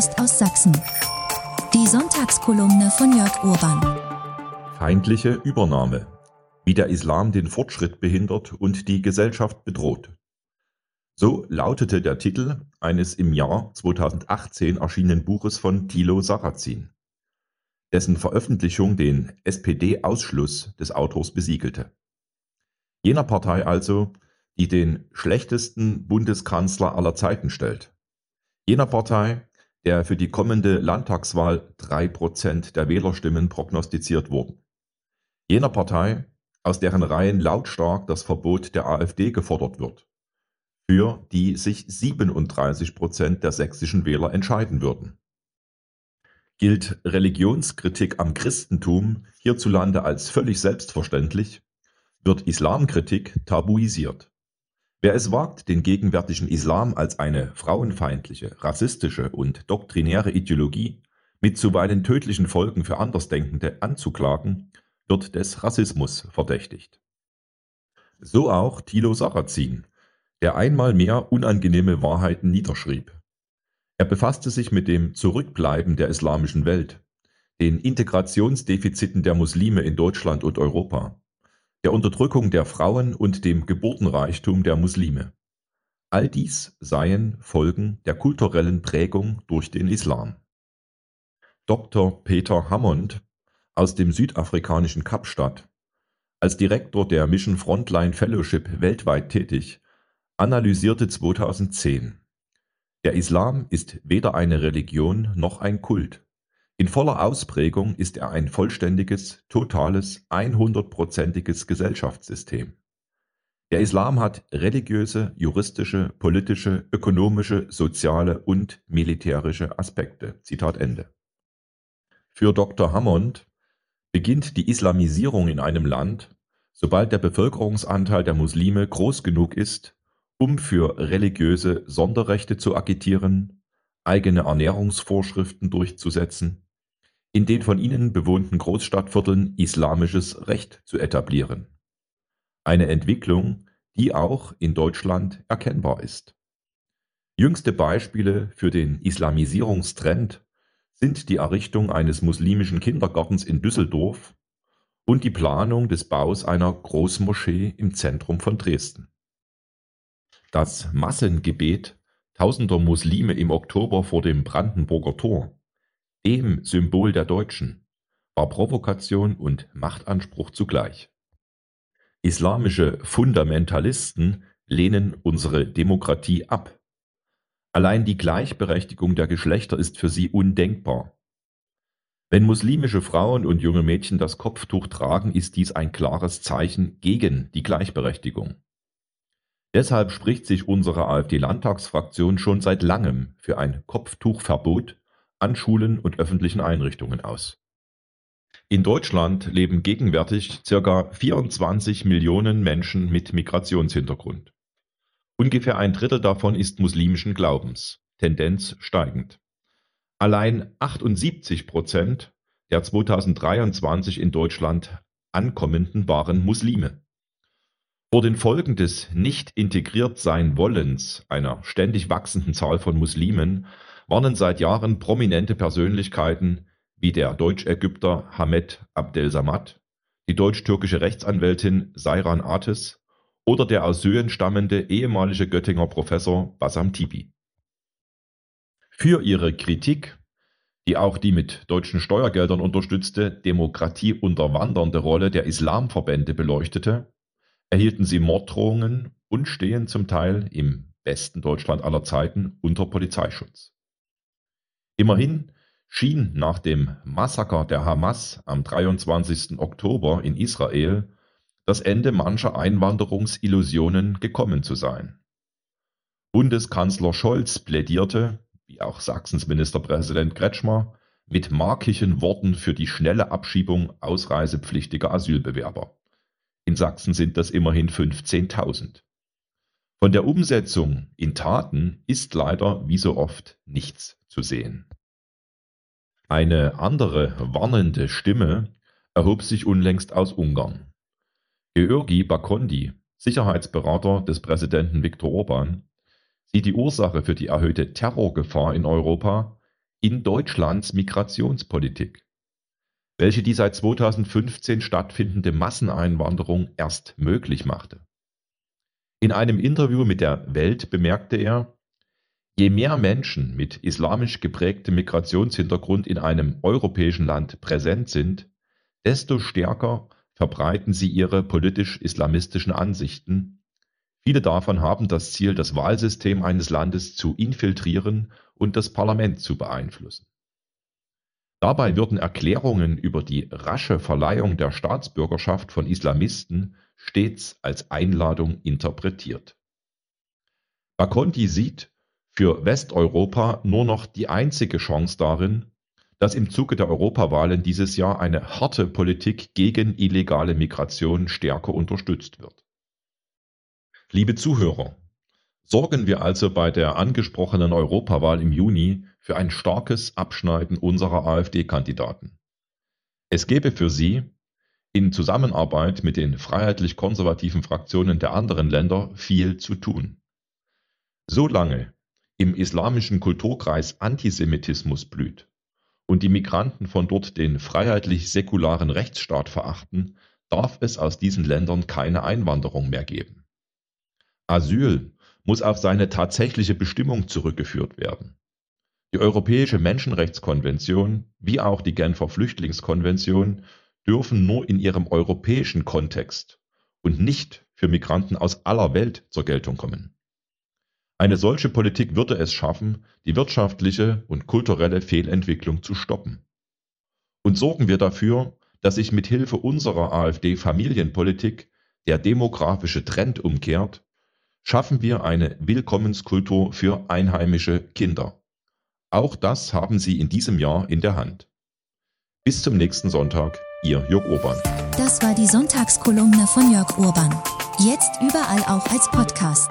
Post aus Sachsen. Die Sonntagskolumne von Jörg Urban. Feindliche Übernahme. Wie der Islam den Fortschritt behindert und die Gesellschaft bedroht. So lautete der Titel eines im Jahr 2018 erschienenen Buches von Thilo Sarrazin, dessen Veröffentlichung den SPD-Ausschluss des Autors besiegelte. Jener Partei also, die den schlechtesten Bundeskanzler aller Zeiten stellt. Jener Partei, der für die kommende Landtagswahl drei Prozent der Wählerstimmen prognostiziert wurden. Jener Partei, aus deren Reihen lautstark das Verbot der AfD gefordert wird, für die sich 37 Prozent der sächsischen Wähler entscheiden würden. Gilt Religionskritik am Christentum hierzulande als völlig selbstverständlich, wird Islamkritik tabuisiert. Wer es wagt, den gegenwärtigen Islam als eine frauenfeindliche, rassistische und doktrinäre Ideologie mit zuweilen tödlichen Folgen für Andersdenkende anzuklagen, wird des Rassismus verdächtigt. So auch Thilo Sarrazin, der einmal mehr unangenehme Wahrheiten niederschrieb. Er befasste sich mit dem Zurückbleiben der islamischen Welt, den Integrationsdefiziten der Muslime in Deutschland und Europa, der Unterdrückung der Frauen und dem Geburtenreichtum der Muslime. All dies seien Folgen der kulturellen Prägung durch den Islam. Dr. Peter Hammond aus dem südafrikanischen Kapstadt, als Direktor der Mission Frontline Fellowship weltweit tätig, analysierte 2010: Der Islam ist weder eine Religion noch ein Kult. In voller Ausprägung ist er ein vollständiges, totales, einhundertprozentiges Gesellschaftssystem. Der Islam hat religiöse, juristische, politische, ökonomische, soziale und militärische Aspekte. Zitat Ende. Für Dr. Hammond beginnt die Islamisierung in einem Land, sobald der Bevölkerungsanteil der Muslime groß genug ist, um für religiöse Sonderrechte zu agitieren, eigene Ernährungsvorschriften durchzusetzen, in den von ihnen bewohnten Großstadtvierteln islamisches Recht zu etablieren. Eine Entwicklung, die auch in Deutschland erkennbar ist. Jüngste Beispiele für den Islamisierungstrend sind die Errichtung eines muslimischen Kindergartens in Düsseldorf und die Planung des Baus einer Großmoschee im Zentrum von Dresden. Das Massengebet tausender Muslime im Oktober vor dem Brandenburger Tor dem Symbol der Deutschen, war Provokation und Machtanspruch zugleich. Islamische Fundamentalisten lehnen unsere Demokratie ab. Allein die Gleichberechtigung der Geschlechter ist für sie undenkbar. Wenn muslimische Frauen und junge Mädchen das Kopftuch tragen, ist dies ein klares Zeichen gegen die Gleichberechtigung. Deshalb spricht sich unsere AfD-Landtagsfraktion schon seit langem für ein Kopftuchverbot an Schulen und öffentlichen Einrichtungen aus. In Deutschland leben gegenwärtig circa 24 Millionen Menschen mit Migrationshintergrund. Ungefähr ein Drittel davon ist muslimischen Glaubens, Tendenz steigend. Allein 78 Prozent der 2023 in Deutschland Ankommenden waren Muslime. Vor den Folgen des nicht integriert sein Wollens einer ständig wachsenden Zahl von Muslimen warnen seit Jahren prominente Persönlichkeiten wie der Deutschägypter Hamed Abdel-Samad, die deutsch-türkische Rechtsanwältin Seyran Ates oder der aus Syrien stammende ehemalige Göttinger Professor Bassam Tibi. Für ihre Kritik, die auch die mit deutschen Steuergeldern unterstützte demokratieunterwandernde Rolle der Islamverbände beleuchtete, erhielten sie Morddrohungen und stehen zum Teil im besten Deutschland aller Zeiten unter Polizeischutz. Immerhin schien nach dem Massaker der Hamas am 23. Oktober in Israel das Ende mancher Einwanderungsillusionen gekommen zu sein. Bundeskanzler Scholz plädierte, wie auch Sachsens Ministerpräsident Kretschmer, mit markischen Worten für die schnelle Abschiebung ausreisepflichtiger Asylbewerber. In Sachsen sind das immerhin 15.000. Von der Umsetzung in Taten ist leider wie so oft nichts zu sehen. Eine andere warnende Stimme erhob sich unlängst aus Ungarn. Georgi Bakondi, Sicherheitsberater des Präsidenten Viktor Orban, sieht die Ursache für die erhöhte Terrorgefahr in Europa in Deutschlands Migrationspolitik, welche die seit 2015 stattfindende Masseneinwanderung erst möglich machte. In einem Interview mit der Welt bemerkte er, je mehr Menschen mit islamisch geprägtem Migrationshintergrund in einem europäischen Land präsent sind, desto stärker verbreiten sie ihre politisch-islamistischen Ansichten. Viele davon haben das Ziel, das Wahlsystem eines Landes zu infiltrieren und das Parlament zu beeinflussen. Dabei würden Erklärungen über die rasche Verleihung der Staatsbürgerschaft von Islamisten stets als Einladung interpretiert. Baconti sieht für Westeuropa nur noch die einzige Chance darin, dass im Zuge der Europawahlen dieses Jahr eine harte Politik gegen illegale Migration stärker unterstützt wird. Liebe Zuhörer, sorgen wir also bei der angesprochenen Europawahl im Juni für ein starkes Abschneiden unserer AfD-Kandidaten. Es gäbe für Sie in Zusammenarbeit mit den freiheitlich-konservativen Fraktionen der anderen Länder viel zu tun. Solange im islamischen Kulturkreis Antisemitismus blüht und die Migranten von dort den freiheitlich-säkularen Rechtsstaat verachten, darf es aus diesen Ländern keine Einwanderung mehr geben. Asyl muss auf seine tatsächliche Bestimmung zurückgeführt werden. Die Europäische Menschenrechtskonvention wie auch die Genfer Flüchtlingskonvention dürfen nur in ihrem europäischen Kontext und nicht für Migranten aus aller Welt zur Geltung kommen. Eine solche Politik würde es schaffen, die wirtschaftliche und kulturelle Fehlentwicklung zu stoppen. Und sorgen wir dafür, dass sich mit Hilfe unserer AfD-Familienpolitik der demografische Trend umkehrt, schaffen wir eine Willkommenskultur für einheimische Kinder. Auch das haben Sie in diesem Jahr in der Hand. Bis zum nächsten Sonntag, Ihr Jörg Urban. Das war die Sonntagskolumne von Jörg Urban. Jetzt überall auch als Podcast.